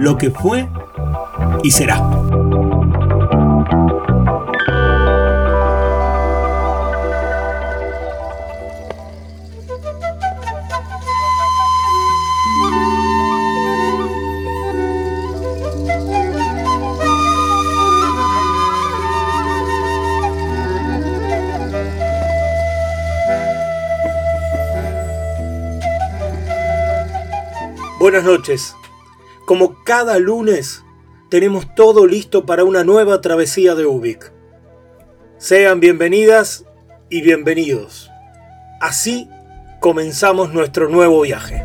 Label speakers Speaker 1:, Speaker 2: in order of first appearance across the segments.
Speaker 1: lo que fue y será. Buenas noches. Como cada lunes, tenemos todo listo para una nueva travesía de Ubik. Sean bienvenidas y bienvenidos. Así comenzamos nuestro nuevo viaje.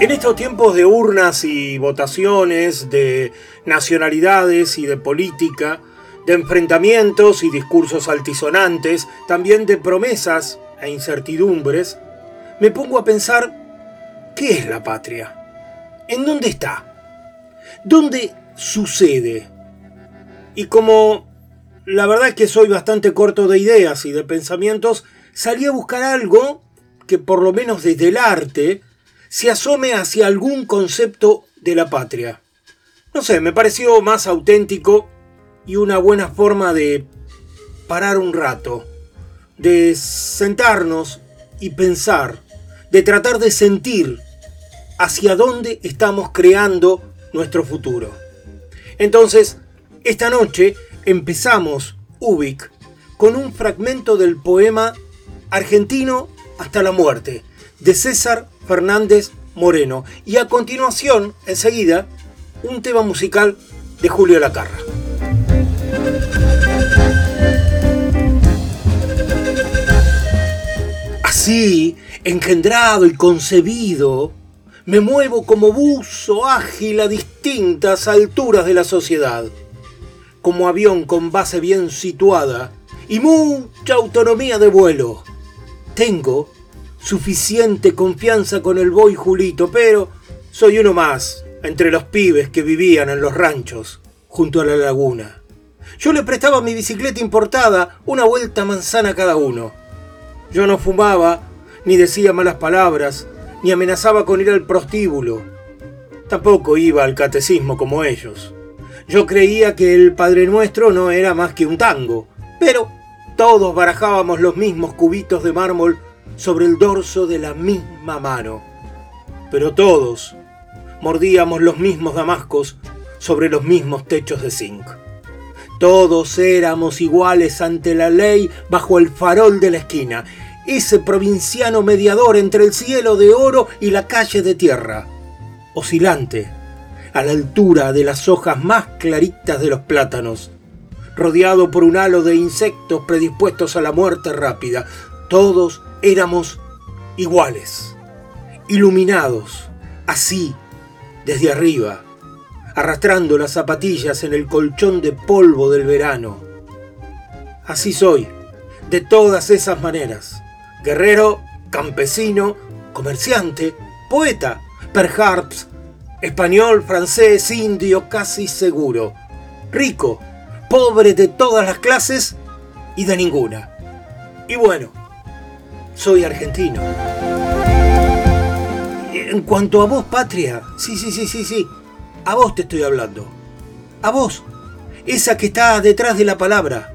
Speaker 1: En estos tiempos de urnas y votaciones, de nacionalidades y de política, de enfrentamientos y discursos altisonantes, también de promesas e incertidumbres, me pongo a pensar, ¿qué es la patria? ¿En dónde está? ¿Dónde sucede? Y como la verdad es que soy bastante corto de ideas y de pensamientos, salí a buscar algo que por lo menos desde el arte se asome hacia algún concepto de la patria. No sé, me pareció más auténtico y una buena forma de parar un rato, de sentarnos y pensar, de tratar de sentir hacia dónde estamos creando nuestro futuro. Entonces, esta noche empezamos Ubik con un fragmento del poema Argentino hasta la muerte de César Fernández Moreno y a continuación, enseguida, un tema musical de Julio Lacarra. Así, engendrado y concebido, me muevo como buzo ágil a distintas alturas de la sociedad, como avión con base bien situada y mucha autonomía de vuelo. Tengo suficiente confianza con el boy Julito, pero soy uno más entre los pibes que vivían en los ranchos junto a la laguna. Yo le prestaba mi bicicleta importada una vuelta manzana cada uno. Yo no fumaba, ni decía malas palabras, ni amenazaba con ir al prostíbulo. Tampoco iba al catecismo como ellos. Yo creía que el Padre Nuestro no era más que un tango, pero todos barajábamos los mismos cubitos de mármol sobre el dorso de la misma mano. Pero todos mordíamos los mismos damascos sobre los mismos techos de zinc. Todos éramos iguales ante la ley bajo el farol de la esquina, ese provinciano mediador entre el cielo de oro y la calle de tierra, oscilante, a la altura de las hojas más claritas de los plátanos, rodeado por un halo de insectos predispuestos a la muerte rápida. Todos éramos iguales, iluminados, así, desde arriba, arrastrando las zapatillas en el colchón de polvo del verano. Así soy, de todas esas maneras. Guerrero, campesino, comerciante, poeta, perhaps, español, francés, indio, casi seguro. Rico, pobre de todas las clases y de ninguna. Y bueno, soy argentino. En cuanto a vos, patria, sí, sí, sí, sí, sí, a vos te estoy hablando. A vos. Esa que está detrás de la palabra.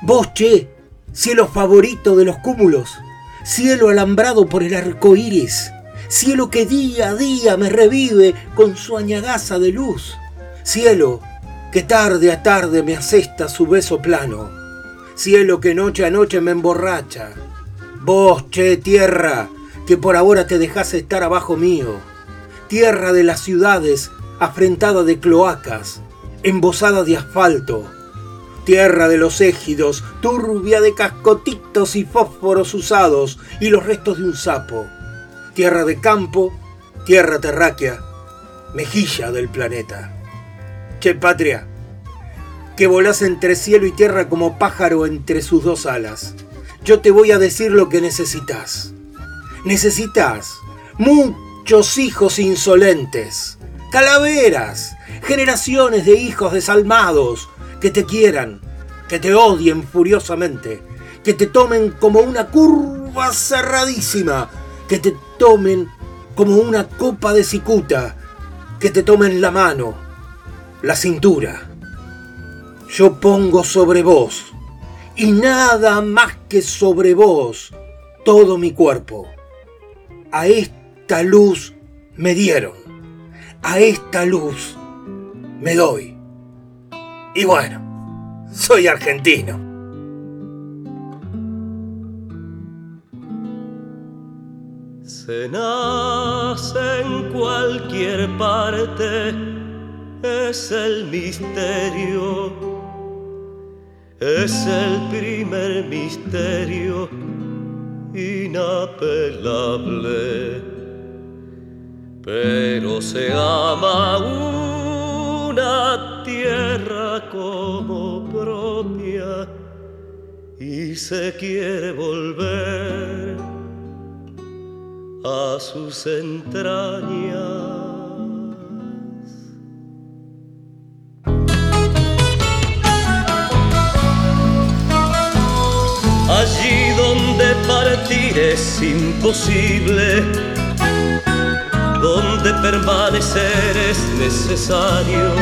Speaker 1: Vos, che. cielo favorito de los cúmulos, cielo alambrado por el arco iris, cielo que día a día me revive con su añagaza de luz, cielo que tarde a tarde me asesta su beso plano, cielo que noche a noche me emborracha. Vos, che, tierra, que por ahora te dejás estar abajo mío, tierra de las ciudades, afrentada de cloacas, embosada de asfalto, tierra de los égidos, turbia de cascotitos y fósforos usados y los restos de un sapo, tierra de campo, tierra terráquea, mejilla del planeta. Che patria, que volás entre cielo y tierra como pájaro entre sus dos alas. Yo te voy a decir lo que necesitas. Necesitas muchos hijos insolentes, calaveras, generaciones de hijos desalmados que te quieran, que te odien furiosamente, que te tomen como una curva cerradísima, que te tomen como una copa de cicuta, que te tomen la mano, la cintura. Yo pongo sobre vos, y nada más que sobre vos, todo mi cuerpo. A esta luz me dieron, a esta luz me doy. Y bueno, soy argentino.
Speaker 2: Se nace en cualquier parte, es el misterio, es el primer misterio inapelable, pero se ama una tierra como propia y se quiere volver a sus entrañas. Allí donde partir es imposible, permanecer es necesario,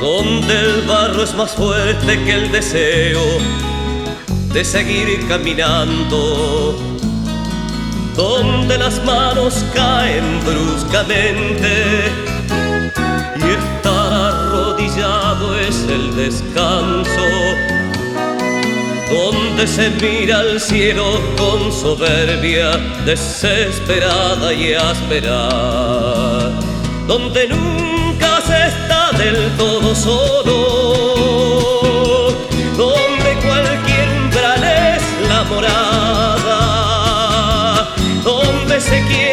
Speaker 2: donde el barro es más fuerte que el deseo de seguir caminando, donde las manos caen bruscamente y estar arrodillado es el descanso. Donde se mira al cielo con soberbia desesperada y áspera, donde nunca se está del todo solo, donde cualquier umbral es la morada, donde se quiere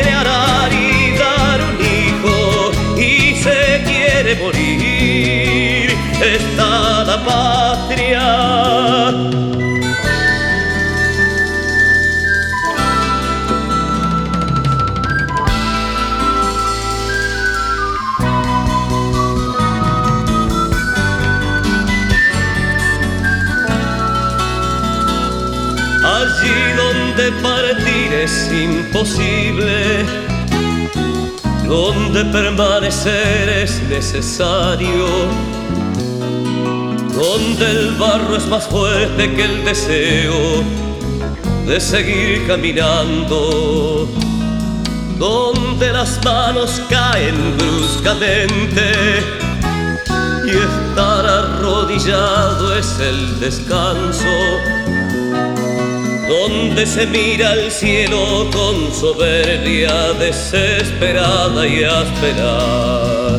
Speaker 2: imposible, donde permanecer es necesario, donde el barro es más fuerte que el deseo de seguir caminando, donde las manos caen bruscamente y estar arrodillado es el descanso donde se mira al cielo con soberbia desesperada y áspera,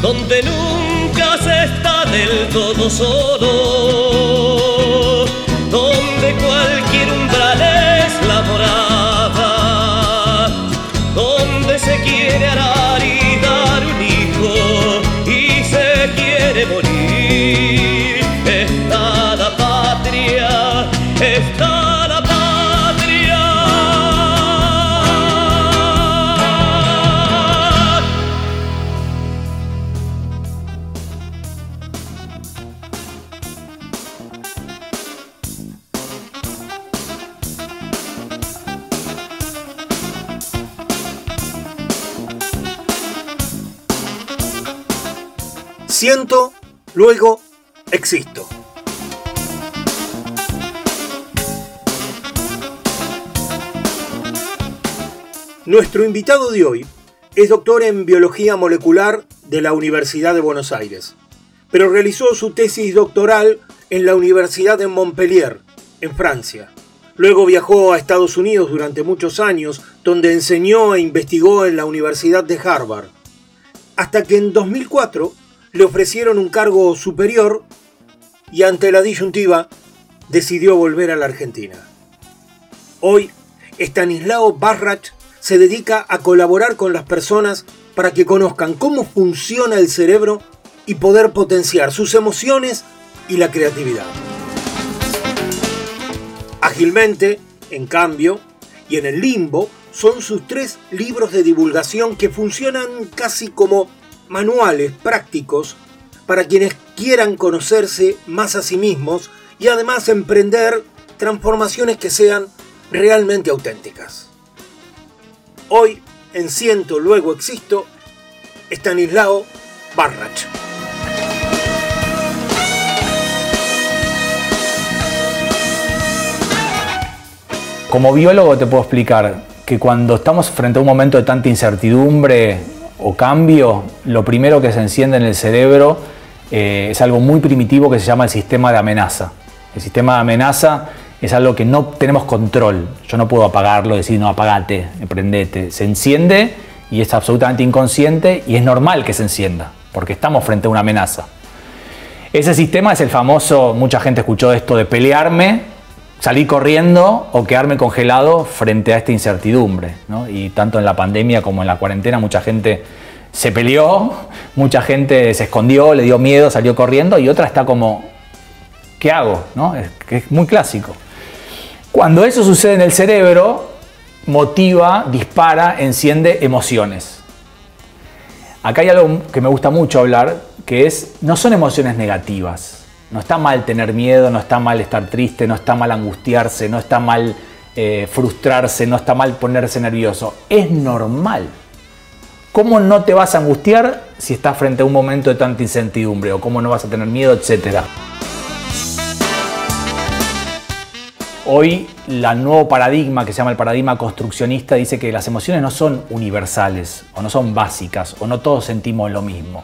Speaker 2: donde nunca se está del todo solo,
Speaker 1: luego existo. Nuestro invitado de hoy es doctor en biología molecular de la Universidad de Buenos Aires, pero realizó su tesis doctoral en la Universidad de Montpellier, en Francia. Luego viajó a Estados Unidos durante muchos años, donde enseñó e investigó en la Universidad de Harvard, hasta que en 2004 le ofrecieron un cargo superior y ante la disyuntiva decidió volver a la Argentina. Hoy, Stanislao Barrach se dedica a colaborar con las personas para que conozcan cómo funciona el cerebro y poder potenciar sus emociones y la creatividad. Ágilmente, en cambio, y en el limbo, son sus tres libros de divulgación que funcionan casi como manuales prácticos para quienes quieran conocerse más a sí mismos y además emprender transformaciones que sean realmente auténticas. Hoy, en Siento, luego existo, Stanislao Barrach.
Speaker 3: Como biólogo te puedo explicar que cuando estamos frente a un momento de tanta incertidumbre o cambio, lo primero que se enciende en el cerebro eh, es algo muy primitivo que se llama el sistema de amenaza. El sistema de amenaza es algo que no tenemos control. Yo no puedo apagarlo, decir no apagate, prendete. Se enciende y es absolutamente inconsciente y es normal que se encienda, porque estamos frente a una amenaza. Ese sistema es el famoso, mucha gente escuchó esto de pelearme salir corriendo o quedarme congelado frente a esta incertidumbre. Y tanto en la pandemia como en la cuarentena mucha gente se peleó, mucha gente se escondió, le dio miedo, salió corriendo y otra está como, ¿qué hago? ¿No? Es, es muy clásico. Cuando eso sucede en el cerebro, motiva, dispara, enciende emociones. Acá hay algo que me gusta mucho hablar, que es, no son emociones negativas, no está mal tener miedo, no está mal estar triste, no está mal angustiarse, no está mal eh, frustrarse, no está mal ponerse nervioso. Es normal. ¿Cómo no te vas a angustiar si estás frente a un momento de tanta incertidumbre? ¿O cómo no vas a tener miedo, etcétera? Hoy, el nuevo paradigma que se llama el paradigma construccionista dice que las emociones no son universales, o no son básicas, o no todos sentimos lo mismo.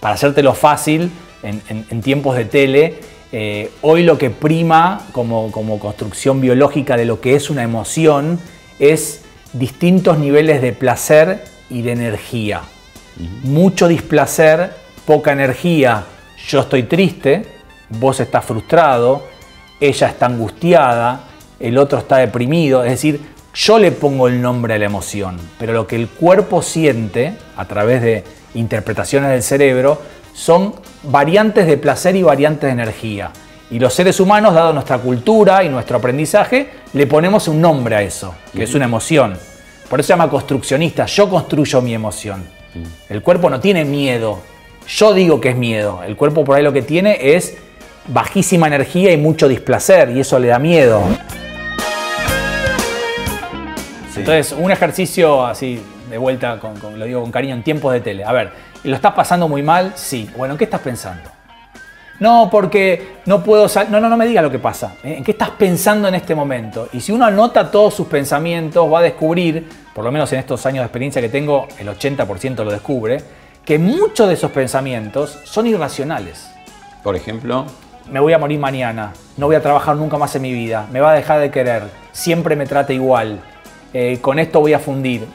Speaker 3: Para hacértelo fácil, en, tiempos de tele, eh, hoy lo que prima como, construcción biológica de lo que es una emoción es distintos niveles de placer y de energía. Mucho displacer, poca energía. Yo estoy triste, vos estás frustrado, ella está angustiada, el otro está deprimido. Es decir, yo le pongo el nombre a la emoción, pero lo que el cuerpo siente a través de interpretaciones del cerebro son variantes de placer y variantes de energía. Y los seres humanos, dado nuestra cultura y nuestro aprendizaje, le ponemos un nombre a eso, que es una emoción. Por eso se llama construccionista. Yo construyo mi emoción. El cuerpo no tiene miedo. Yo digo que es miedo. El cuerpo por ahí lo que tiene es bajísima energía y mucho displacer, y eso le da miedo. Entonces, un ejercicio así, de vuelta, con, lo digo con cariño, en tiempos de tele. A ver, ¿lo estás pasando muy mal? Sí. Bueno, ¿qué estás pensando? No, porque no puedo salir. No, no, no me diga lo que pasa. ¿En qué estás pensando en este momento? Y si uno anota todos sus pensamientos, va a descubrir, por lo menos en estos años de experiencia que tengo, el 80% lo descubre, que muchos de esos pensamientos son irracionales.
Speaker 4: Por ejemplo,
Speaker 3: me voy a morir mañana, no voy a trabajar nunca más en mi vida, me va a dejar de querer, siempre me trata igual, eh, con esto voy a fundir.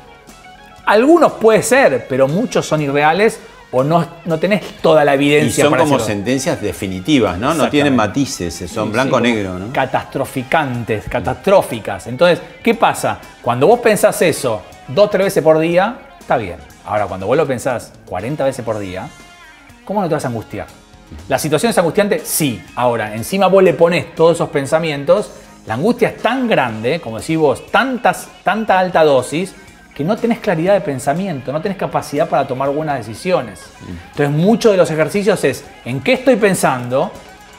Speaker 3: Algunos puede ser, pero muchos son irreales o no, no tenés toda la evidencia.
Speaker 4: Y son como sentencias definitivas, ¿no? No tienen matices, son blanco-negro, ¿no?
Speaker 3: Catastroficantes, catastróficas. Entonces, ¿qué pasa? Cuando vos pensás eso dos, tres veces por día, está bien. Ahora, cuando vos lo pensás 40 veces por día, ¿cómo no te vas a angustiar? ¿La situación es angustiante? Sí. Ahora, encima vos le pones todos esos pensamientos, la angustia es tan grande, como decís vos, tantas, tanta alta dosis, que no tenés claridad de pensamiento, no tenés capacidad para tomar buenas decisiones. Entonces, muchos de los ejercicios es en qué estoy pensando,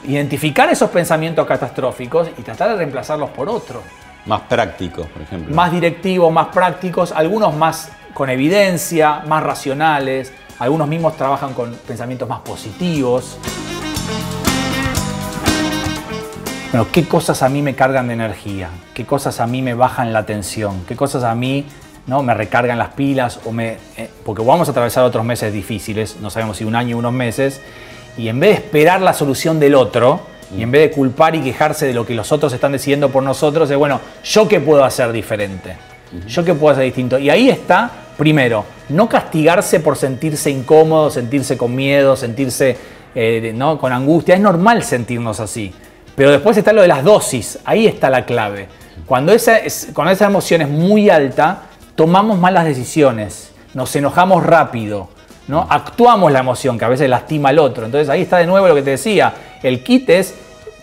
Speaker 3: identificar esos pensamientos catastróficos y tratar de reemplazarlos por otro.
Speaker 4: Más prácticos, por ejemplo.
Speaker 3: Más directivos, más prácticos, algunos más con evidencia, más racionales, algunos mismos trabajan con pensamientos más positivos. Bueno, ¿qué cosas a mí me cargan de energía? ¿Qué cosas a mí me bajan la tensión? ¿Qué cosas a mí ¿no? me recargan las pilas, o me, eh, porque vamos a atravesar otros meses difíciles, no sabemos si un año o unos meses, y en vez de esperar la solución del otro, y en vez de culpar y quejarse de lo que los otros están decidiendo por nosotros, es bueno, ¿yo qué puedo hacer diferente? ¿Yo qué puedo hacer distinto? Y ahí está, primero, no castigarse por sentirse incómodo, sentirse con miedo, sentirse eh, ¿no? con angustia. Es normal sentirnos así. Pero después está lo de las dosis, ahí está la clave. Cuando esa, cuando esa emoción es muy alta, tomamos malas decisiones, nos enojamos rápido, ¿no? actuamos la emoción que a veces lastima al otro. Entonces ahí está de nuevo lo que te decía, el kit es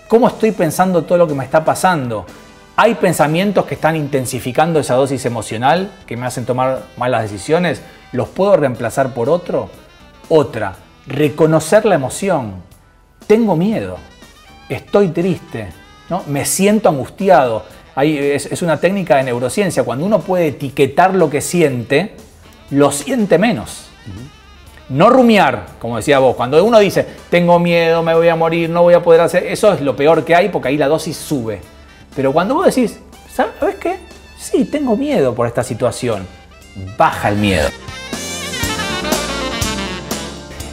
Speaker 3: cómo estoy pensando todo lo que me está pasando. Hay pensamientos que están intensificando esa dosis emocional, que me hacen tomar malas decisiones, ¿los puedo reemplazar por otro? Otra, reconocer la emoción. Tengo miedo, estoy triste, ¿no? me siento angustiado es, una técnica de neurociencia. Cuando uno puede etiquetar lo que siente, lo siente menos. No rumiar, como decía vos. Cuando uno dice, tengo miedo, me voy a morir, no voy a poder hacer, eso es lo peor que hay porque ahí la dosis sube. Pero cuando vos decís, ¿sabes qué? Sí, tengo miedo por esta situación, baja el miedo.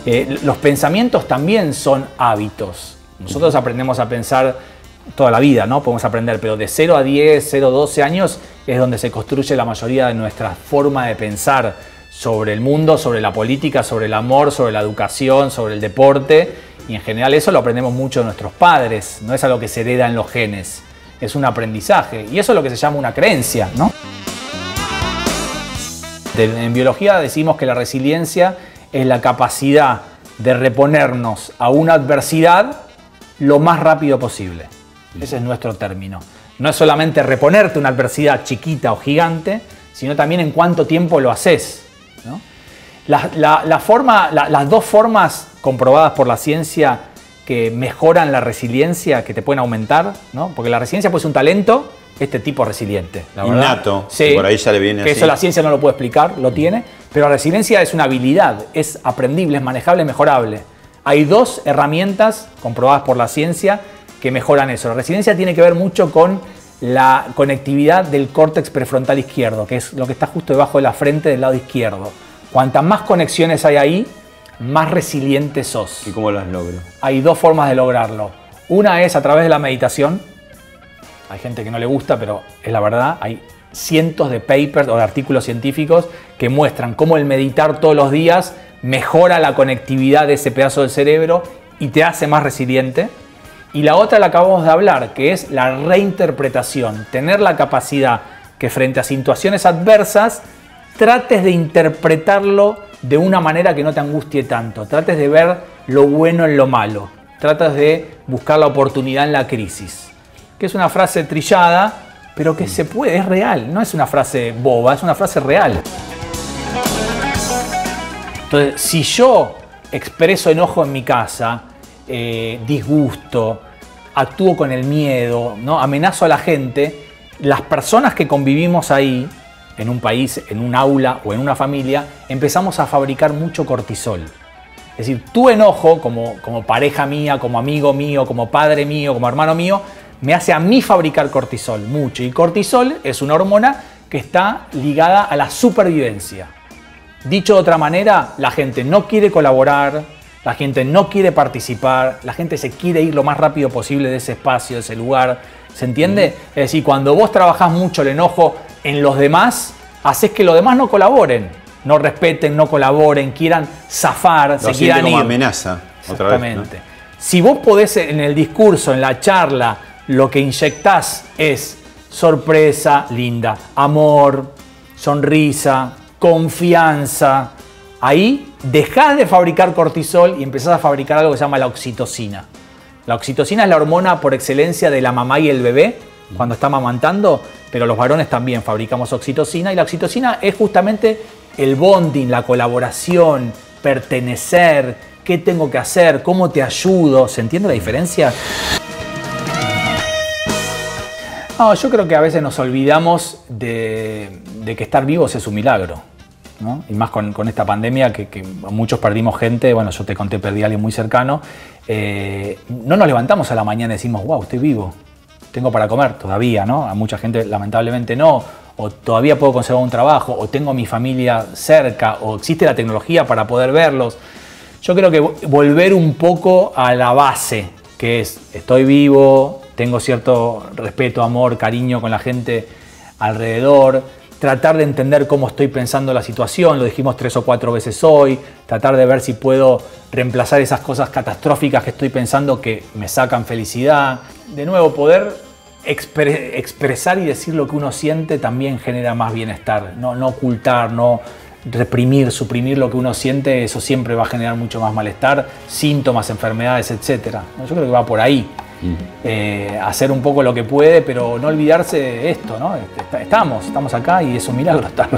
Speaker 3: Eh, los pensamientos también son hábitos. Nosotros aprendemos a pensar toda la vida, ¿no? Podemos aprender, pero de 0 a 10, 0 a 12 años es donde se construye la mayoría de nuestra forma de pensar sobre el mundo, sobre la política, sobre el amor, sobre la educación, sobre el deporte. Y en general eso lo aprendemos mucho de nuestros padres, no es algo que se hereda en los genes, es un aprendizaje. Y eso es lo que se llama una creencia, ¿no? En biología decimos que la resiliencia es la capacidad de reponernos a una adversidad lo más rápido posible. Ese es nuestro término. No es solamente reponerte una adversidad chiquita o gigante, sino también en cuánto tiempo lo haces. La, forma, las dos formas comprobadas por la ciencia que mejoran la resiliencia, que te pueden aumentar, ¿no? porque la resiliencia puede ser un talento, este tipo resiliente.
Speaker 4: La Innato,
Speaker 3: sí, por ahí ya le viene que Eso la ciencia no lo puede explicar, lo tiene, pero la resiliencia es una habilidad, es aprendible, es manejable, mejorable. Hay dos herramientas comprobadas por la ciencia que mejoran eso. La resiliencia tiene que ver mucho con la conectividad del córtex prefrontal izquierdo, que es lo que está justo debajo de la frente del lado izquierdo. Cuantas más conexiones hay ahí, más resiliente sos.
Speaker 4: ¿Y cómo las logro?
Speaker 3: Hay dos formas de lograrlo. Una es a través de la meditación. Hay gente que no le gusta, pero es la verdad. Hay cientos de papers o de artículos científicos que muestran cómo el meditar todos los días mejora la conectividad de ese pedazo del cerebro y te hace más resiliente. Y la otra la acabamos de hablar, que es la reinterpretación, tener la capacidad que frente a situaciones adversas trates de interpretarlo de una manera que no te angustie tanto, trates de ver lo bueno en lo malo, tratas de buscar la oportunidad en la crisis, que es una frase trillada, pero que se puede, es real, no es una frase boba, es una frase real. Entonces, si yo expreso enojo en mi casa, eh, disgusto, actúo con el miedo, ¿no? amenazo a la gente, las personas que convivimos ahí, en un país, en un aula o en una familia, empezamos a fabricar mucho cortisol. Es decir, tu enojo como, como pareja mía, como amigo mío, como padre mío, como hermano mío, me hace a mí fabricar cortisol mucho. Y cortisol es una hormona que está ligada a la supervivencia. Dicho de otra manera, la gente no quiere colaborar, la gente no quiere participar, la gente se quiere ir lo más rápido posible de ese espacio, de ese lugar. ¿Se entiende? Es decir, cuando vos trabajás mucho el enojo en los demás, haces que los demás no colaboren, no respeten, no colaboren, quieran zafar, se quieran como
Speaker 4: amenaza.
Speaker 3: Exactamente. Si vos podés en el discurso, en la charla, lo que inyectás es sorpresa linda, amor, sonrisa, confianza, ahí dejás de fabricar cortisol y empezás a fabricar algo que se llama la oxitocina. La oxitocina es la hormona por excelencia de la mamá y el bebé cuando está amamantando, pero los varones también fabricamos oxitocina y la oxitocina es justamente el bonding, la colaboración, pertenecer, qué tengo que hacer, cómo te ayudo. ¿Se entiende la diferencia? No, yo creo que a veces nos olvidamos de que estar vivos es un milagro y más con, esta pandemia que, muchos perdimos gente, bueno, yo te conté, perdí a alguien muy cercano, eh, no nos levantamos a la mañana y decimos, wow, estoy vivo, tengo para comer todavía, ¿no? A mucha gente lamentablemente no,
Speaker 5: o todavía puedo conservar un trabajo, o tengo a mi familia cerca, o existe la tecnología para poder verlos. Yo creo que volver un poco a la base, que es estoy vivo, tengo cierto respeto, amor, cariño con la gente alrededor, tratar de entender cómo estoy pensando la situación, lo dijimos tres o cuatro veces hoy, tratar de ver si puedo reemplazar esas cosas catastróficas que estoy pensando que me sacan felicidad. De nuevo, poder expresar y decir lo que uno siente también genera más bienestar, no, no ocultar, no reprimir, suprimir lo que uno siente, eso siempre va a generar mucho más malestar, síntomas, enfermedades, etc. Yo creo que va por ahí. Eh, hacer un poco lo que puede, pero no olvidarse de esto, ¿no? Este, estamos, estamos acá y es un milagro estar.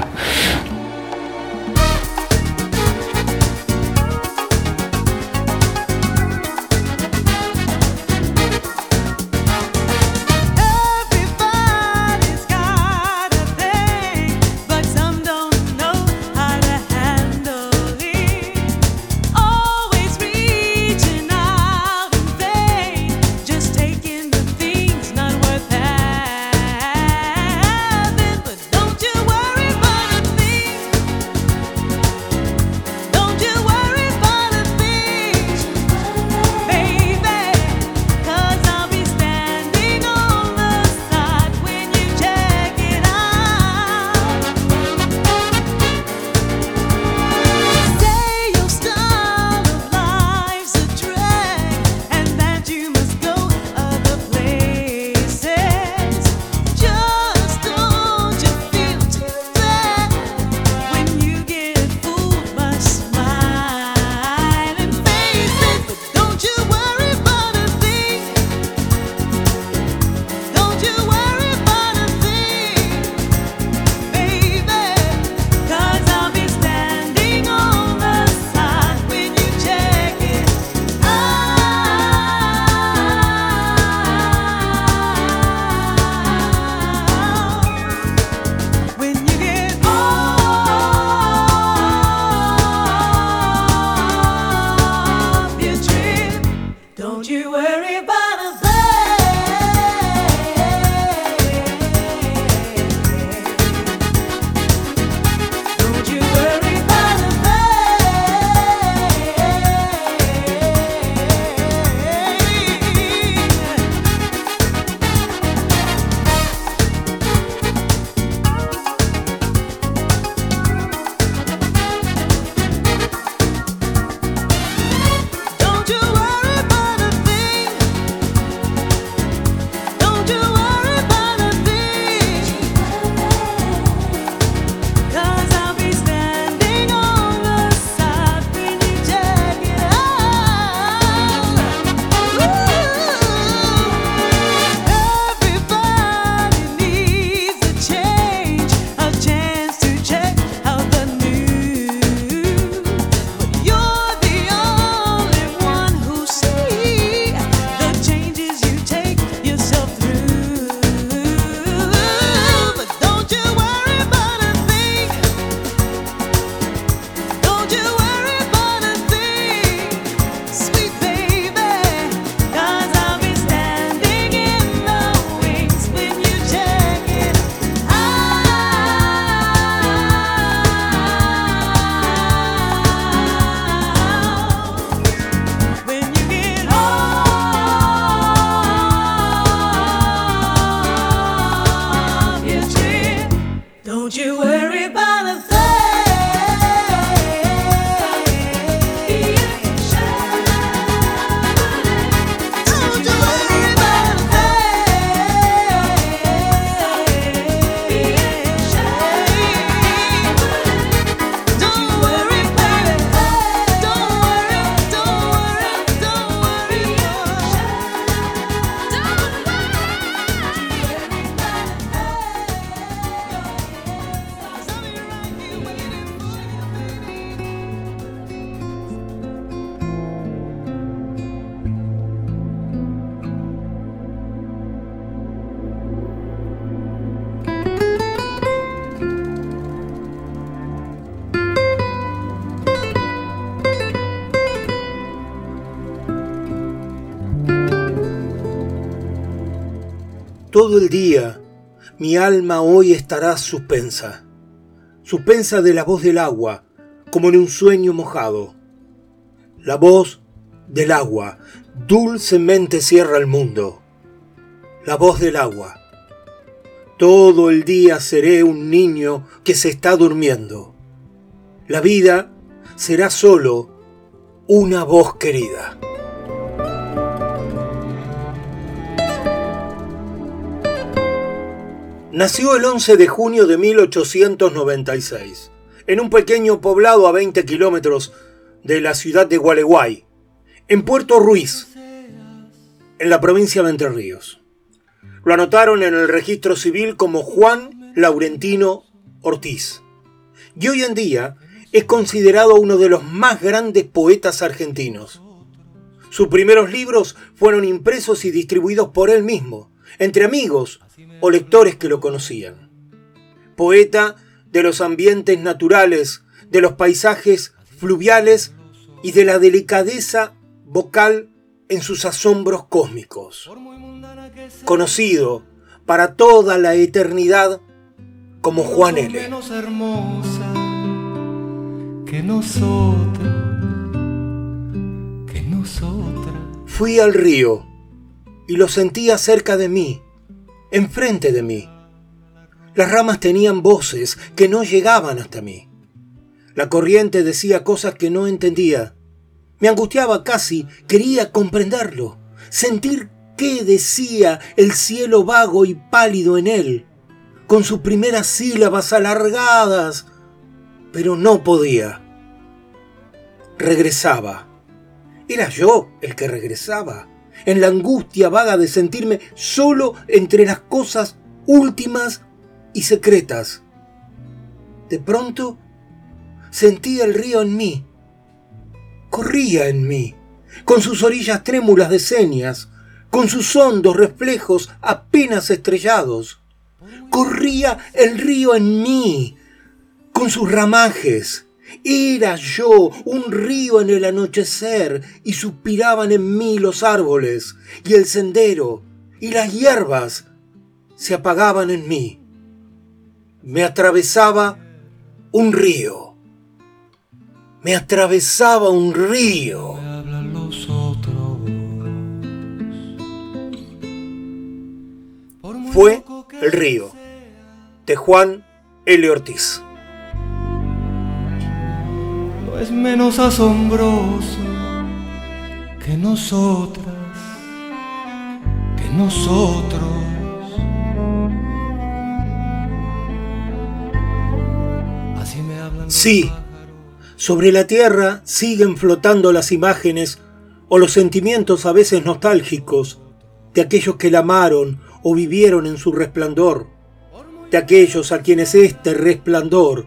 Speaker 1: Todo el día mi alma hoy estará suspensa, suspensa de la voz del agua, como en un sueño mojado. La voz del agua dulcemente cierra el mundo. La voz del agua. Todo el día seré un niño que se está durmiendo. La vida será solo una voz querida. Nació el 11 de junio de 1896, en un pequeño poblado a 20 kilómetros de la ciudad de Gualeguay, en Puerto Ruiz, en la provincia de Entre Ríos. Lo anotaron en el registro civil como Juan Laurentino Ortiz. Y hoy en día es considerado uno de los más grandes poetas argentinos. Sus primeros libros fueron impresos y distribuidos por él mismo, entre amigos o lectores que lo conocían. Poeta de los ambientes naturales, de los paisajes fluviales y de la delicadeza vocal en sus asombros cósmicos. Conocido para toda la eternidad como Juan L. que Fui al río y lo sentía cerca de mí enfrente de mí. Las ramas tenían voces que no llegaban hasta mí. La corriente decía cosas que no entendía. Me angustiaba casi, quería comprenderlo, sentir qué decía el cielo vago y pálido en él, con sus primeras sílabas alargadas, pero no podía. Regresaba. Era yo el que regresaba en la angustia vaga de sentirme solo entre las cosas últimas y secretas. De pronto sentía el río en mí, corría en mí, con sus orillas trémulas de señas, con sus hondos reflejos apenas estrellados. Corría el río en mí, con sus ramajes, era yo un río en el anochecer y suspiraban en mí los árboles y el sendero y las hierbas se apagaban en mí. Me atravesaba un río. Me atravesaba un río. Fue el río de Juan L. Ortiz
Speaker 6: es menos asombroso que nosotras, que nosotros.
Speaker 1: Así me hablan. Sí, sobre la tierra siguen flotando las imágenes o los sentimientos a veces nostálgicos de aquellos que la amaron o vivieron en su resplandor, de aquellos a quienes este resplandor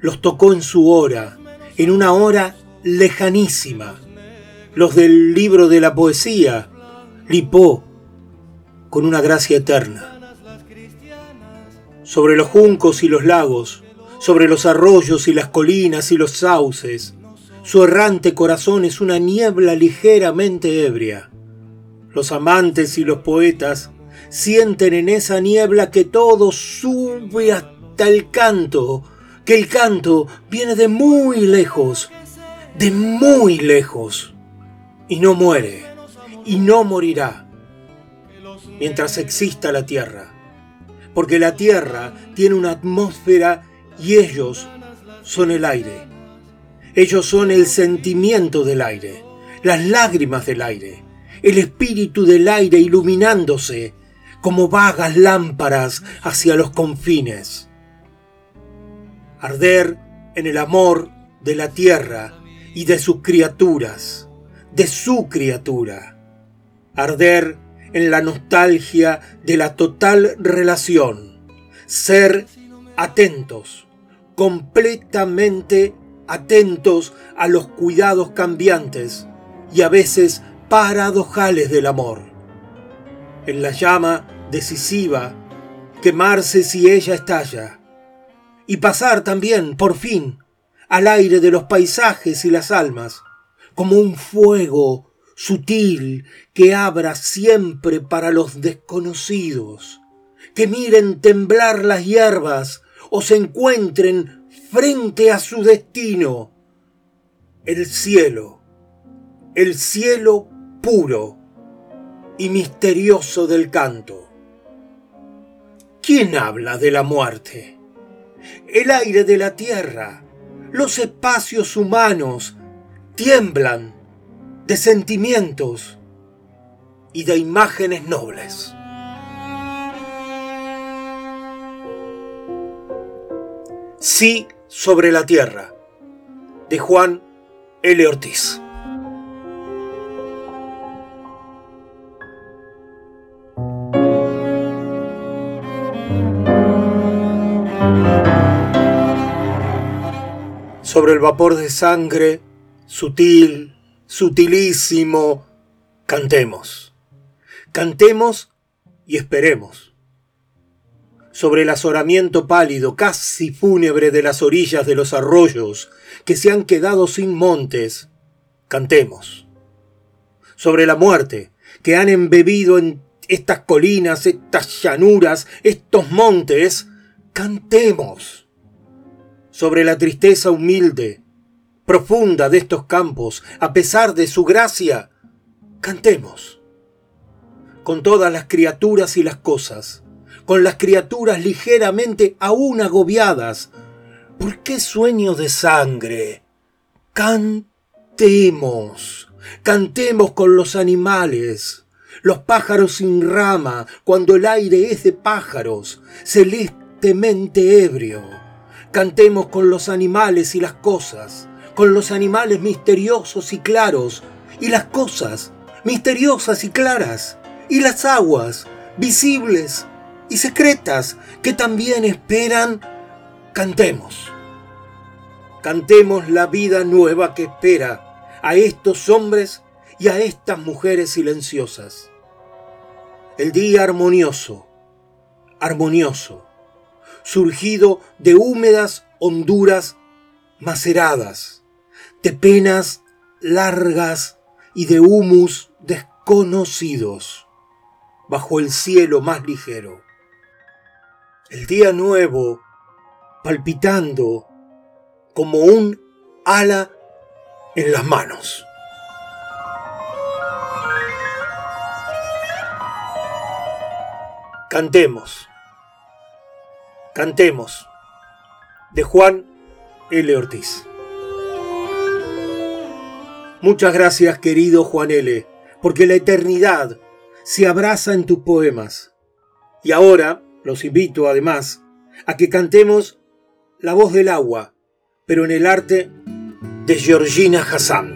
Speaker 1: los tocó en su hora en una hora lejanísima. Los del libro de la poesía, Lipó, con una gracia eterna. Sobre los juncos y los lagos, sobre los arroyos y las colinas y los sauces, su errante corazón es una niebla ligeramente ebria. Los amantes y los poetas sienten en esa niebla que todo sube hasta el canto, que el canto viene de muy lejos, de muy lejos, y no muere, y no morirá, mientras exista la tierra, porque la tierra tiene una atmósfera y ellos son el aire. Ellos son el sentimiento del aire, las lágrimas del aire, el espíritu del aire iluminándose como vagas lámparas hacia los confines arder en el amor de la tierra y de sus criaturas, de su criatura, arder en la nostalgia de la total relación, ser atentos, completamente atentos a los cuidados cambiantes y a veces paradojales del amor. En la llama decisiva, quemarse si ella estalla, y pasar también, por fin, al aire de los paisajes y las almas, como un fuego sutil que abra siempre para los desconocidos, que miren temblar las hierbas o se encuentren frente a su destino. El cielo, el cielo puro y misterioso del canto. ¿Quién habla de la muerte? El aire de la tierra, los espacios humanos tiemblan de sentimientos y de imágenes nobles. Sí sobre la tierra, de Juan L. Ortiz. Sobre el vapor de sangre, sutil, sutilísimo, cantemos. Cantemos y esperemos. Sobre el azoramiento pálido, casi fúnebre de las orillas de los arroyos que se han quedado sin montes, cantemos. Sobre la muerte que han embebido en estas colinas, estas llanuras, estos montes, cantemos. Sobre la tristeza humilde, profunda de estos campos, a pesar de su gracia, cantemos. Con todas las criaturas y las cosas, con las criaturas ligeramente aún agobiadas, ¿por qué sueño de sangre? Cantemos, cantemos con los animales, los pájaros sin rama, cuando el aire es de pájaros, celestemente ebrio. Cantemos con los animales y las cosas, con los animales misteriosos y claros, y las cosas misteriosas y claras, y las aguas visibles y secretas que también esperan, cantemos. Cantemos la vida nueva que espera a estos hombres y a estas mujeres silenciosas. El día armonioso, armonioso, surgido de húmedas honduras maceradas, de penas largas y de humus desconocidos, bajo el cielo más ligero. El día nuevo, palpitando como un ala en las manos. Cantemos, cantemos, de Juan L. Ortiz. Muchas gracias, querido Juan L., porque la eternidad se abraza en tus poemas. Y ahora los invito, además, a que cantemos La voz del agua, pero en el arte de Georgina Hassan.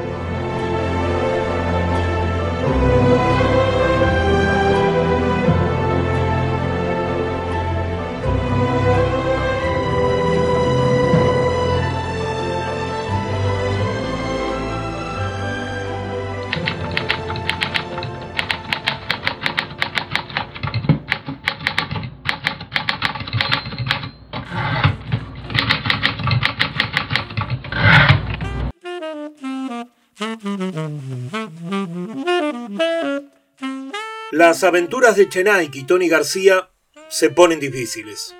Speaker 1: Las aventuras de Chenaik y Tony García se ponen difíciles.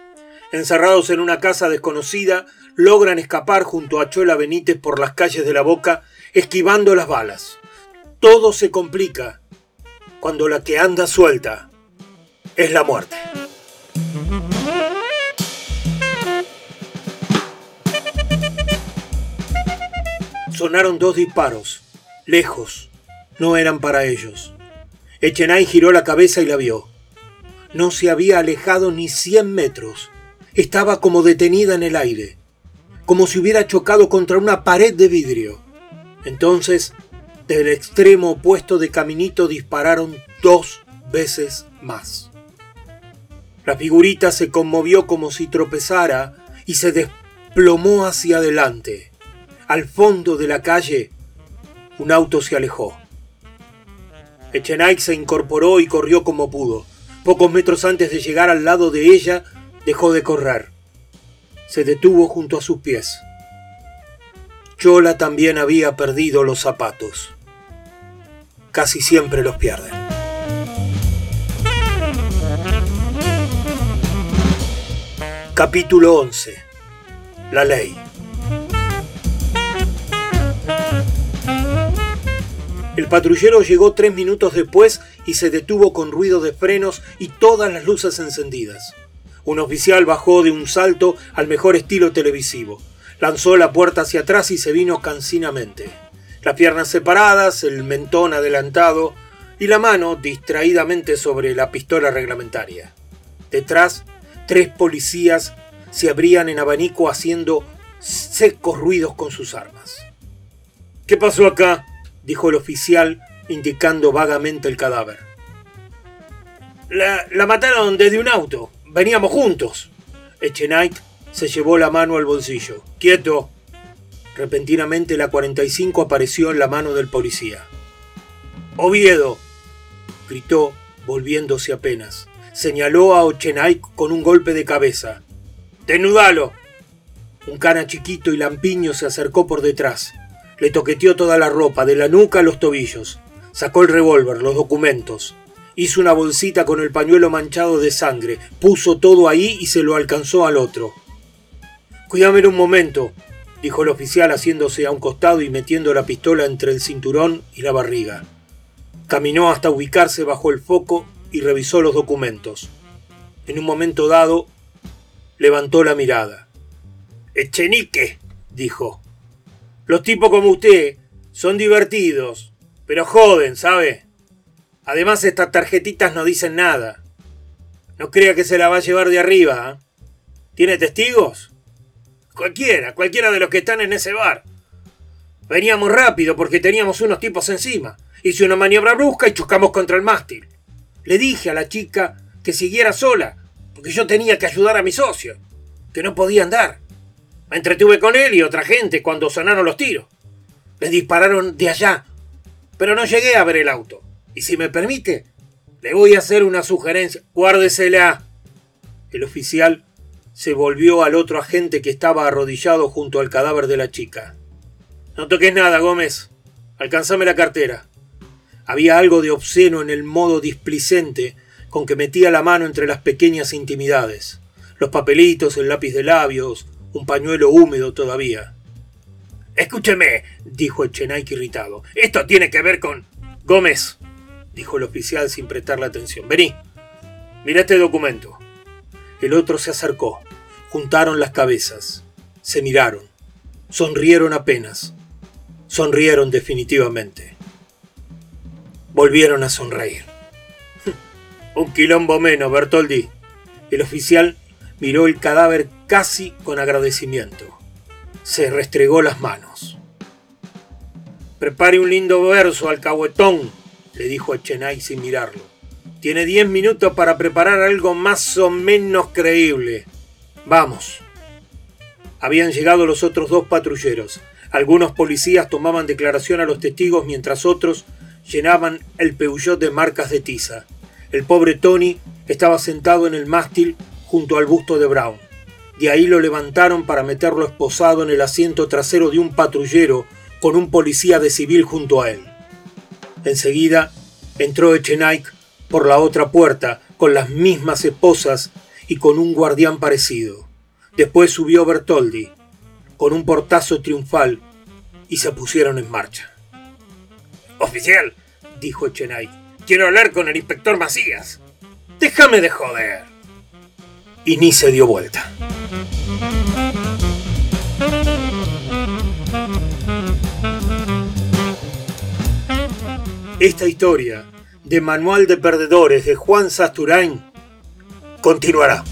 Speaker 1: Encerrados en una casa desconocida, logran escapar junto a Chola Benítez por las calles de la Boca, esquivando las balas. Todo se complica cuando la que anda suelta es la muerte. Sonaron dos disparos, lejos, no eran para ellos. Echenay giró la cabeza y la vio. No se había alejado ni cien metros. Estaba como detenida en el aire, como si hubiera chocado contra una pared de vidrio. Entonces, del extremo opuesto de Caminito dispararon dos veces más. La figurita se conmovió como si tropezara y se desplomó hacia adelante. Al fondo de la calle, un auto se alejó. Echenay se incorporó y corrió como pudo. Pocos metros antes de llegar al lado de ella, dejó de correr. Se detuvo junto a sus pies. Chola también había perdido los zapatos. Casi siempre los pierden. Capítulo 11. La ley. Patrullero llegó tres minutos después y se detuvo con ruido de frenos y todas las luces encendidas. Un oficial bajó de un salto al mejor estilo televisivo. Lanzó la puerta hacia atrás y se vino cansinamente. Las piernas separadas, el mentón adelantado y la mano distraídamente sobre la pistola reglamentaria. Detrás, tres policías se abrían en abanico haciendo secos ruidos con sus armas. ¿Qué pasó acá? Dijo el oficial, indicando vagamente el cadáver. La, mataron desde un auto. Veníamos juntos. Echenite se llevó la mano al bolsillo. ¡Quieto! Repentinamente la 45 apareció en la mano del policía. Oviedo, gritó, volviéndose apenas. Señaló a Ochenay con un golpe de cabeza. ¡Denudalo! Un cana chiquito y lampiño se acercó por detrás. Le toqueteó toda la ropa, de la nuca a los tobillos. Sacó el revólver, los documentos. Hizo una bolsita con el pañuelo manchado de sangre. Puso todo ahí y se lo alcanzó al otro. Cuídame un momento, dijo el oficial haciéndose a un costado y metiendo la pistola entre el cinturón y la barriga. Caminó hasta ubicarse bajo el foco y revisó los documentos. En un momento dado, levantó la mirada. Echenique, dijo. Los tipos como usted son divertidos, pero joden, ¿sabe? Además, estas tarjetitas no dicen nada. No crea que se la va a llevar de arriba. ¿eh? ¿Tiene testigos? Cualquiera, cualquiera de los que están en ese bar. Veníamos rápido porque teníamos unos tipos encima. Hice una maniobra brusca y chocamos contra el mástil. Le dije a la chica que siguiera sola, porque yo tenía que ayudar a mi socio, que no podía andar. Me entretuve con él y otra gente cuando sonaron los tiros. Les dispararon de allá, pero no llegué a ver el auto. Y si me permite, le voy a hacer una sugerencia. Guárdesela. El oficial se volvió al otro agente que estaba arrodillado junto al cadáver de la chica. No toques nada, Gómez. Alcanzame la cartera. Había algo de obsceno en el modo displicente con que metía la mano entre las pequeñas intimidades. Los papelitos, el lápiz de labios, un pañuelo húmedo todavía. Escúcheme, dijo Echenaik irritado. Esto tiene que ver con. Gómez, dijo el oficial sin prestarle atención. Vení. Mira este documento. El otro se acercó. Juntaron las cabezas. Se miraron. Sonrieron apenas. Sonrieron definitivamente. Volvieron a sonreír. Un quilombo menos, Bertoldi. El oficial miró el cadáver casi con agradecimiento. Se restregó las manos. Prepare un lindo verso, alcahuetón, le dijo a Chenay sin mirarlo. Tiene diez minutos para preparar algo más o menos creíble. Vamos. Habían llegado los otros dos patrulleros. Algunos policías tomaban declaración a los testigos mientras otros llenaban el peugeot de marcas de tiza. El pobre Tony estaba sentado en el mástil junto al busto de Brown. De ahí lo levantaron para meterlo esposado en el asiento trasero de un patrullero con un policía de civil junto a él. Enseguida entró Echenaik por la otra puerta con las mismas esposas y con un guardián parecido. Después subió Bertoldi con un portazo triunfal y se pusieron en marcha. Oficial, dijo Echenaik, quiero hablar con el inspector Macías. Déjame de joder y ni se dio vuelta. Esta historia de Manual de Perdedores de Juan Sasturain continuará.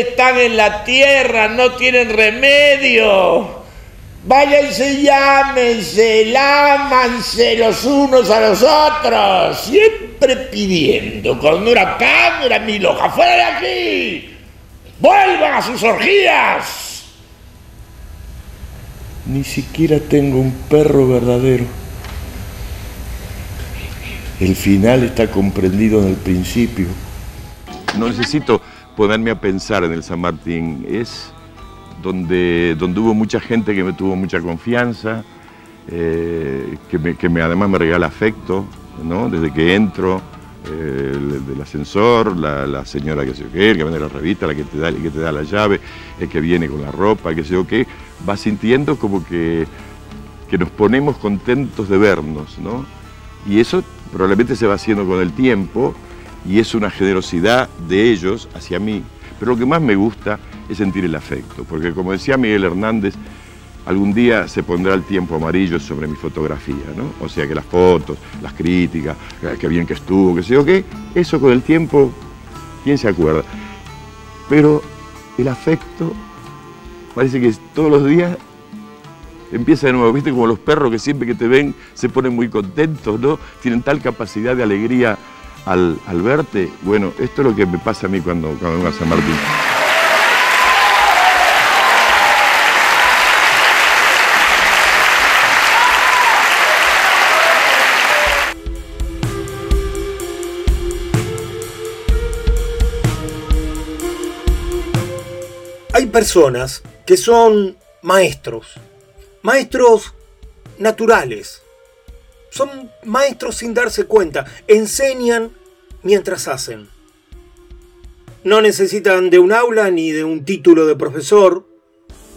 Speaker 7: Están en la tierra, no tienen remedio. Váyanse llámense, lámanse los unos a los otros. Siempre pidiendo, con huracán, era mi loja, fuera de aquí. Vuelvan a sus orgías. Ni siquiera tengo un perro verdadero. El final está comprendido en el principio.
Speaker 8: No necesito ponerme a pensar en el San Martín. Es donde, donde hubo mucha gente que me tuvo mucha confianza, eh, que, me, que me- además me regala afecto, ¿no? Desde que entro, eh, el ascensor, la, la señora que se qué, que vende la revista, la que te da, que te da la llave, el que viene con la ropa, que sé yo qué, vas sintiendo como que, que nos ponemos contentos de vernos, ¿no? Y eso probablemente se va haciendo con el tiempo y es una generosidad de ellos hacia mí. Pero lo que más me gusta es sentir el afecto, porque como decía Miguel Hernández, algún día se pondrá el tiempo amarillo sobre mi fotografía, ¿no? O sea que las fotos, las críticas, eh, qué bien que estuvo, qué sé yo qué, eso con el tiempo, ¿quién se acuerda? Pero el afecto parece que todos los días empieza de nuevo, viste como los perros que siempre que te ven se ponen muy contentos, ¿no? Tienen tal capacidad de alegría al, verte. Bueno, esto es lo que me pasa a mí cuando, cuando vengo a San Martín.
Speaker 1: Hay personas que son maestros, maestros naturales. Son maestros sin darse cuenta, enseñan mientras hacen. No necesitan de un aula ni de un título de profesor,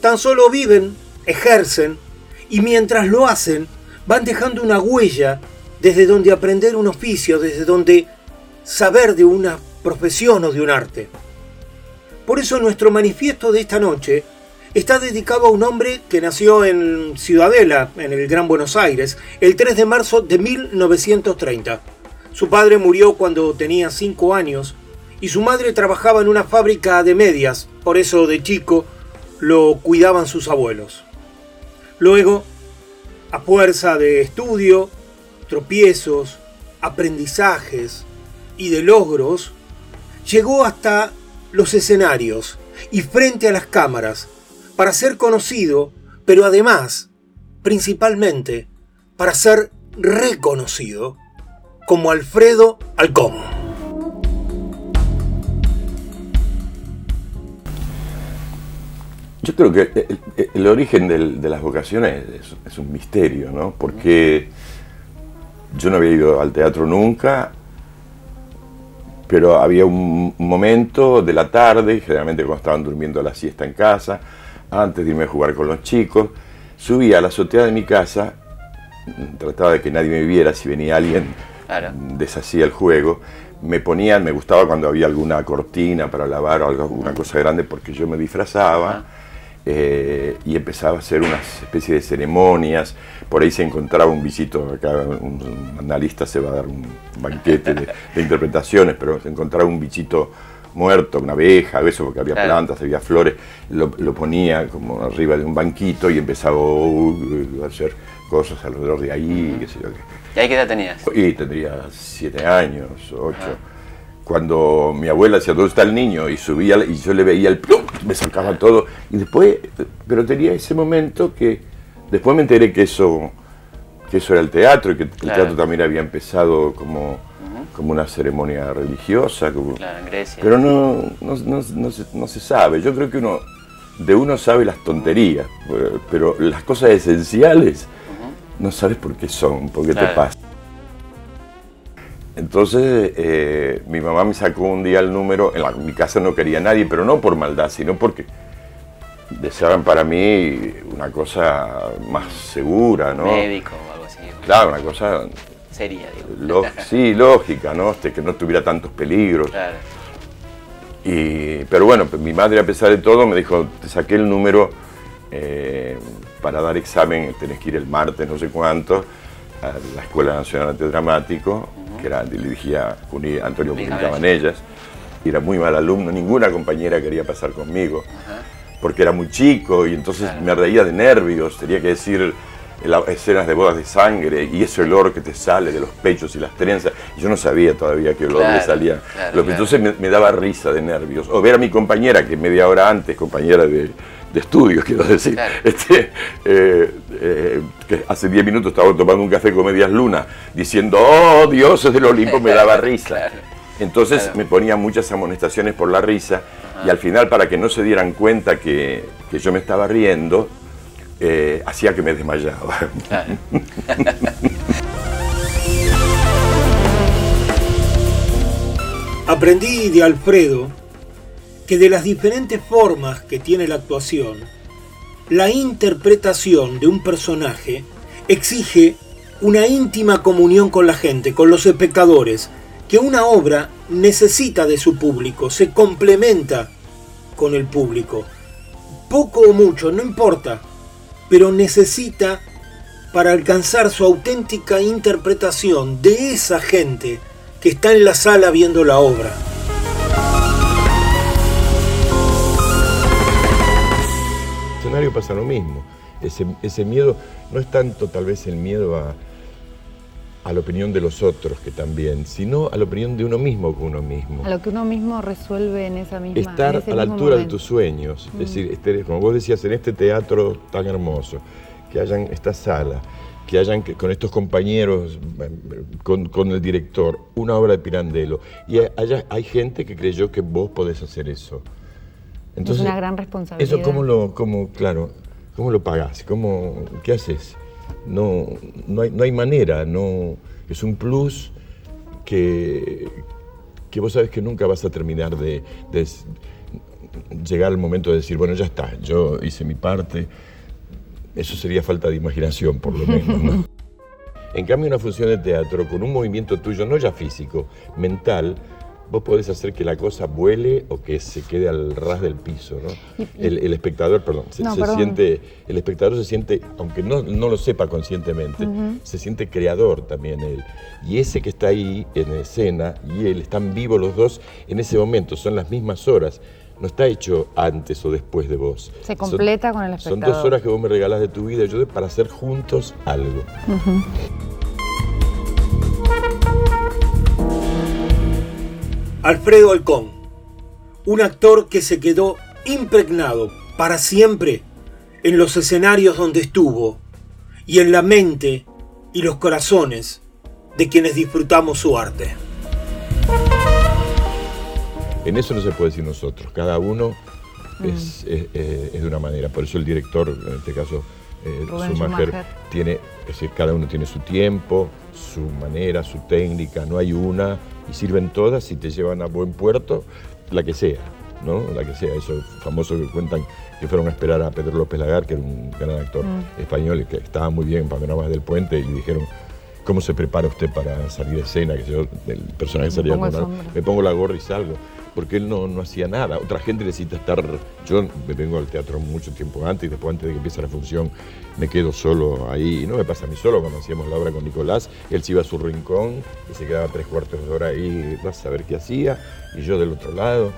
Speaker 1: tan solo viven, ejercen y mientras lo hacen van dejando una huella desde donde aprender un oficio, desde donde saber de una profesión o de un arte. Por eso nuestro manifiesto de esta noche está dedicado a un hombre que nació en Ciudadela, en el Gran Buenos Aires, el 3 de marzo de 1930. Su padre murió cuando tenía 5 años y su madre trabajaba en una fábrica de medias, por eso de chico lo cuidaban sus abuelos. Luego, a fuerza de estudio, tropiezos, aprendizajes y de logros, llegó hasta los escenarios y frente a las cámaras para ser conocido, pero además, principalmente, para ser reconocido como Alfredo Alcón.
Speaker 8: Yo creo que el, origen de las vocaciones es, es un misterio, ¿no? Porque yo no había ido al teatro nunca, pero había un momento de la tarde, generalmente cuando estaban durmiendo la siesta en casa, antes de irme a jugar con los chicos, subía a la azotea de mi casa, trataba de que nadie me viera, si venía alguien deshacía el juego, me ponían, me gustaba cuando había alguna cortina para lavar o alguna cosa grande porque yo me disfrazaba eh, y empezaba a hacer unas especies de ceremonias, por ahí se encontraba un visito, acá un, un analista se va a dar un banquete de, de interpretaciones, pero se encontraba un bichito muerto, una abeja, eso porque había
Speaker 9: Claro.
Speaker 8: plantas, había flores, lo, lo ponía como arriba de un banquito y empezaba uh, a hacer cosas alrededor de ahí, qué sé yo qué.
Speaker 9: ¿Y ahí qué edad tenías?
Speaker 8: Y tendría siete años, ocho. Cuando mi abuela decía, ¿dónde está el niño? Y subía y yo le veía el plum, me sacaba todo. Y después, pero tenía ese momento que después me enteré que eso, que eso era el teatro y que el
Speaker 9: Claro.
Speaker 8: teatro también había empezado como, como una ceremonia religiosa. como-
Speaker 9: Claro, en Grecia.
Speaker 8: pero no, no, no- no se, no se sabe. Yo creo que uno de uno sabe las tonterías, pero- las cosas esenciales no sabes por qué son, por qué te
Speaker 9: Claro.
Speaker 8: pasa. Entonces eh, mi mamá me sacó un día el número, en, la- en mi casa no quería nadie, pero no por maldad, sino porque deseaban para mí una cosa más segura, ¿no?
Speaker 9: Médico o algo así.
Speaker 8: Claro, una cosa
Speaker 9: Sería, digo.
Speaker 8: sí, lógica, ¿no? Este, que no tuviera tantos peligros.
Speaker 9: Claro.
Speaker 8: Y, pero bueno, mi madre a pesar de todo me dijo, te saqué el número eh, para dar examen, tenés que ir el martes, no sé cuánto, a la Escuela Nacional de Arte Dramático,
Speaker 9: que era, dirigía Antonio
Speaker 10: Juni Cabanellas.
Speaker 9: Cabanellas. Era muy mal alumno, ninguna compañera quería pasar conmigo, porque era muy chico y entonces me reía de nervios, tenía que decir la- escenas de bodas de sangre y ese olor que te sale de los pechos y las trenzas. Yo no sabía todavía qué olor le
Speaker 10: Claro,
Speaker 9: salía.
Speaker 10: claro,
Speaker 9: Lo-
Speaker 10: claro.
Speaker 9: Entonces me, me daba risa de nervios. O ver a mi compañera, que media hora antes, compañera de, de estudios, quiero decir, este, eh, eh, que hace 10 minutos estaba tomando un café con medias lunas, diciendo, oh, dioses del Olimpo, me daba risa. Entonces me ponía muchas amonestaciones por la risa y al final, para que no se dieran cuenta que, que yo me estaba riendo, eh, hacía que me desmayaba.
Speaker 1: Aprendí de Alfredo que de las diferentes formas que tiene la actuación, la interpretación de un personaje exige una íntima comunión con la gente, con los espectadores, que una obra necesita de su público, se complementa con el público. Poco o mucho, no importa, pero necesita para alcanzar su auténtica interpretación de esa gente que está en la sala viendo la obra.
Speaker 8: el escenario pasa lo mismo. Ese, ese miedo no es tanto tal vez el miedo a, a la opinión de los otros, que también, sino a la opinión de uno mismo con uno mismo.
Speaker 11: A lo que uno mismo resuelve en esa misma
Speaker 8: Estar a la altura de
Speaker 11: momento.
Speaker 8: tus sueños.
Speaker 11: Mm.
Speaker 8: Es decir, este- como vos decías, en este teatro tan hermoso, que hayan esta sala, que hayan con estos compañeros, eh, con, con el director, una obra de Pirandello. Y haya- hay gente que creyó que vos podés hacer eso.
Speaker 11: es una gran responsabilidad.
Speaker 8: Eso cómo lo, cómo, claro, cómo lo pagás, cómo, qué haces. No, no hay, no hay manera, no, es un plus que, que vos sabes que nunca vas a terminar de, llegar al momento de decir, bueno, ya está, yo hice mi parte. Eso sería falta de imaginación, por lo menos. ¿no? En cambio, una función de teatro, con un movimiento tuyo, no ya físico, mental, vos podés hacer que la cosa vuele o que se quede al ras del piso, ¿no?
Speaker 11: Y- y-
Speaker 8: El, el espectador, perdón, se,
Speaker 11: No,
Speaker 8: se
Speaker 11: perdón.
Speaker 8: siente, el espectador se siente, aunque no, no lo sepa conscientemente, se siente creador también él. Y ese que está ahí en escena y él están vivos los dos en ese momento, son las mismas horas. No está hecho antes o después de vos.
Speaker 11: Se
Speaker 8: Son-
Speaker 11: completa con el
Speaker 8: Son
Speaker 11: espectador.
Speaker 8: dos horas que vos me regalás de tu vida y yo para hacer juntos algo.
Speaker 11: Ujú.
Speaker 1: Alfredo Alcón, un actor que se quedó impregnado para siempre en los escenarios donde estuvo y en la mente y los corazones de quienes disfrutamos su arte.
Speaker 8: En eso no se puede decir nosotros. Cada uno es, es- es- es de una manera. Por eso el director, en este caso eh, Schumacher,
Speaker 11: Schumacher.
Speaker 8: tiene, es decir, cada uno tiene su tiempo, su manera, su técnica. No hay una y sirven todas y te llevan a buen puerto, la que sea, ¿no? La que sea. Eso famoso que cuentan que fueron a esperar a Pedro López Lagar, que era un gran actor
Speaker 11: Mm.
Speaker 8: español y que estaba muy bien en Panoramas del Puente, y le dijeron. ¿Cómo se prepara usted para salir de escena? Que yo, el personaje salía con me pongo la gorra y salgo, porque él no, no hacía nada. Otra gente necesita estar, yo me vengo al teatro mucho tiempo antes y después antes de que empiece la función me quedo solo ahí, no me pasa a mí solo, cuando hacíamos la obra con Nicolás, él se iba a su rincón y se quedaba tres cuartos de hora ahí, vas a ver qué hacía, y yo del otro lado.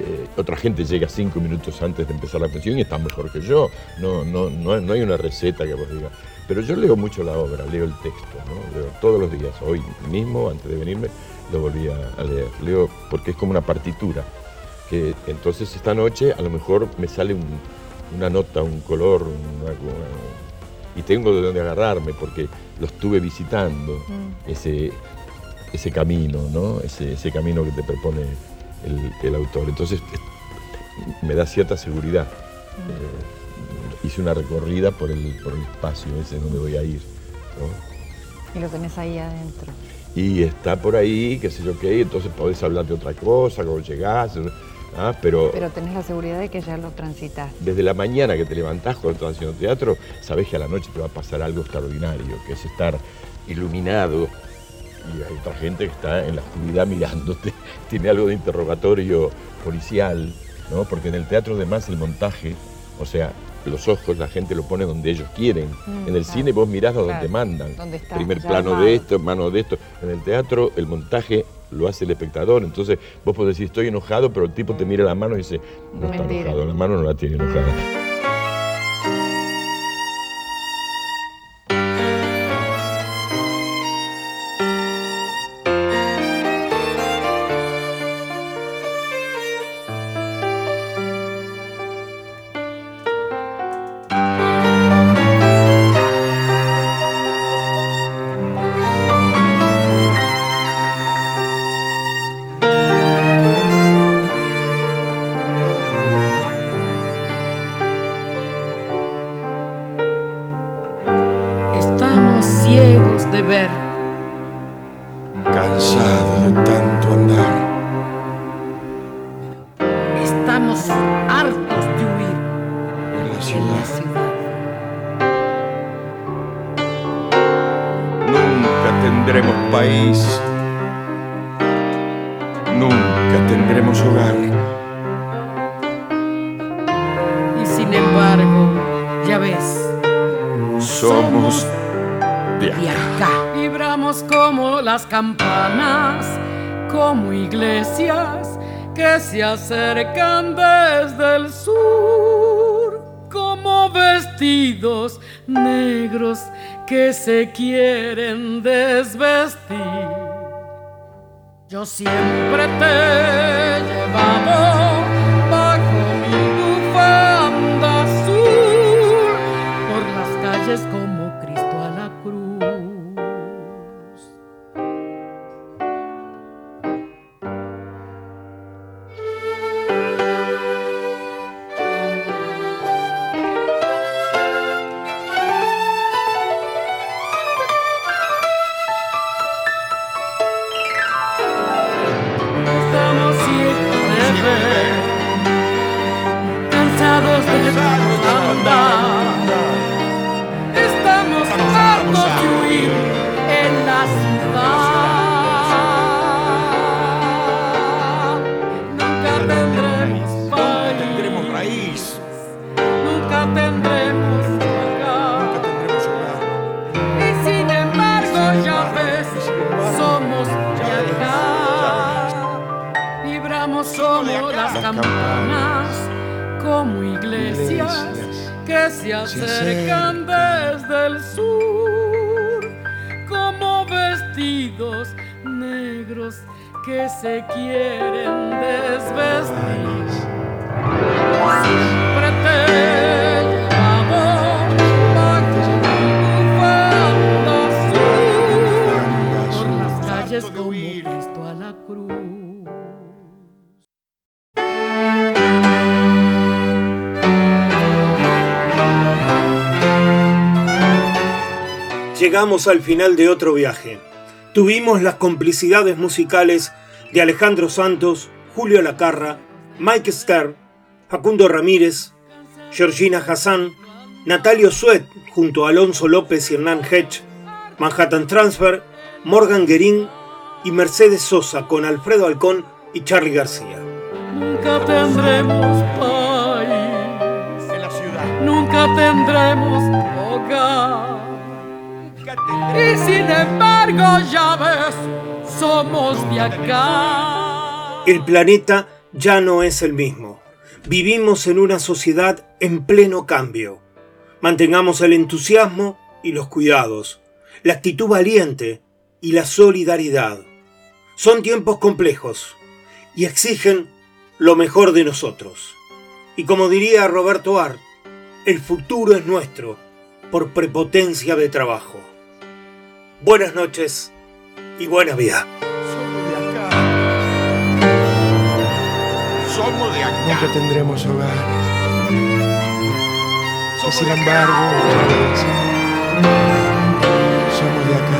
Speaker 8: Eh, otra gente llega cinco minutos antes de empezar la función y está mejor que yo. No, no, no, no hay una receta que vos digas. Pero yo leo mucho la obra, leo el texto, leo todos los días. Hoy mismo, antes de venirme, lo volví a, leer. Leo porque es como una partitura. Que entonces esta noche a lo mejor me sale un- una nota, un color, una- una- y tengo de dónde agarrarme porque lo estuve visitando, ese, ese camino, ¿no? ese, ese camino que te propone el, el autor. Entonces es- me da cierta seguridad. Eh, hice una recorrida por el, por el espacio ese donde voy a ir. ¿no?
Speaker 11: Y lo tenés ahí adentro.
Speaker 8: Y está por ahí, qué sé yo qué, entonces podés hablar de otra cosa, cómo llegás, ¿ah? pero,
Speaker 11: Pero tenés la seguridad de que ya lo transitas.
Speaker 8: desde la mañana que te levantás cuando estás haciendo teatro, sabés que a la noche te va a pasar algo extraordinario, que es estar iluminado y hay otra gente que está en la oscuridad mirándote, tiene algo de interrogatorio policial, ¿no? Porque en el teatro además el montaje, o sea,
Speaker 12: los ojos la gente lo pone donde ellos quieren.
Speaker 11: Mm,
Speaker 12: en el
Speaker 11: claro.
Speaker 12: cine vos mirás a donde
Speaker 11: Claro.
Speaker 12: mandan.
Speaker 11: Donde está
Speaker 12: Primer
Speaker 11: ya
Speaker 12: plano de esto, mano de esto. En el teatro el montaje lo hace el espectador. Entonces vos podés decir estoy enojado, pero el tipo te mira la mano y dice, no está
Speaker 11: Mentira.
Speaker 12: enojado, la mano no la tiene enojada.
Speaker 13: Yo siempre te
Speaker 1: Llegamos al final de otro viaje. Tuvimos las complicidades musicales de Alejandro Santos, Julio Lacarra, Mike Stern, Facundo Ramírez, Georgina Hassan, Natalio Suet junto a Alonso López y Hernán Hedge, Manhattan Transfer, Morgan Guerín y Mercedes Sosa con Alfredo Alcón y Charlie García.
Speaker 13: Nunca tendremos país.
Speaker 12: En la ciudad.
Speaker 13: Nunca tendremos hogar. Y sin embargo, ya ves, somos de acá.
Speaker 1: El planeta ya no es el mismo. Vivimos en una sociedad en pleno cambio. Mantengamos el entusiasmo y los cuidados, la actitud valiente y la solidaridad. Son tiempos complejos y exigen lo mejor de nosotros. Y como diría Roberto Art, el futuro es nuestro por prepotencia de trabajo. Buenas noches y buena vida.
Speaker 12: Somos de acá.
Speaker 14: Nunca tendremos hogar. Y sin embargo, somos de acá.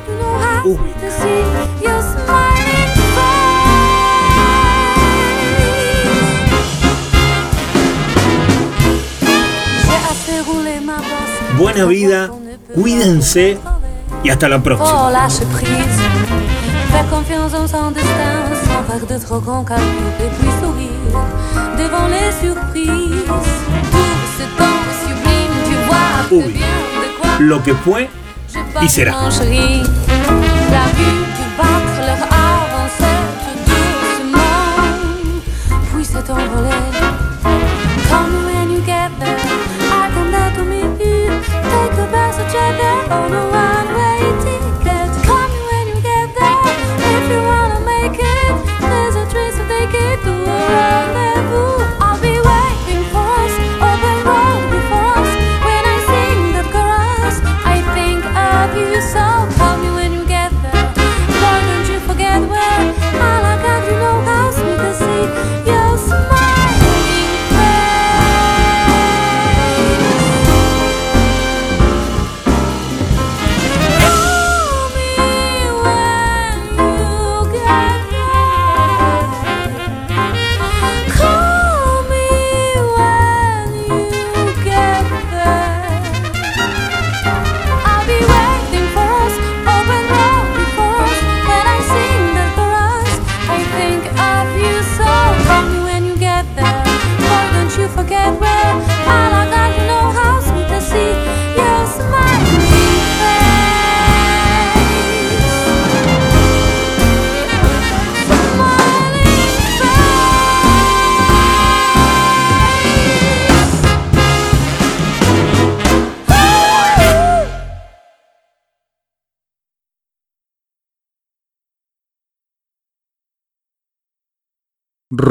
Speaker 1: buena vida, cuídense y hasta la
Speaker 5: Oh,
Speaker 1: próxima.
Speaker 5: lâche prise. Fais confiance en son destin, sans faire de trop grands calculs, et puis sourire devant les surprises. Tout ce temps sublime, tu vois que
Speaker 1: Uy,
Speaker 5: bien de quoi
Speaker 1: lo que fue y será.
Speaker 5: chéri. La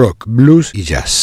Speaker 15: Rock, blues y jazz.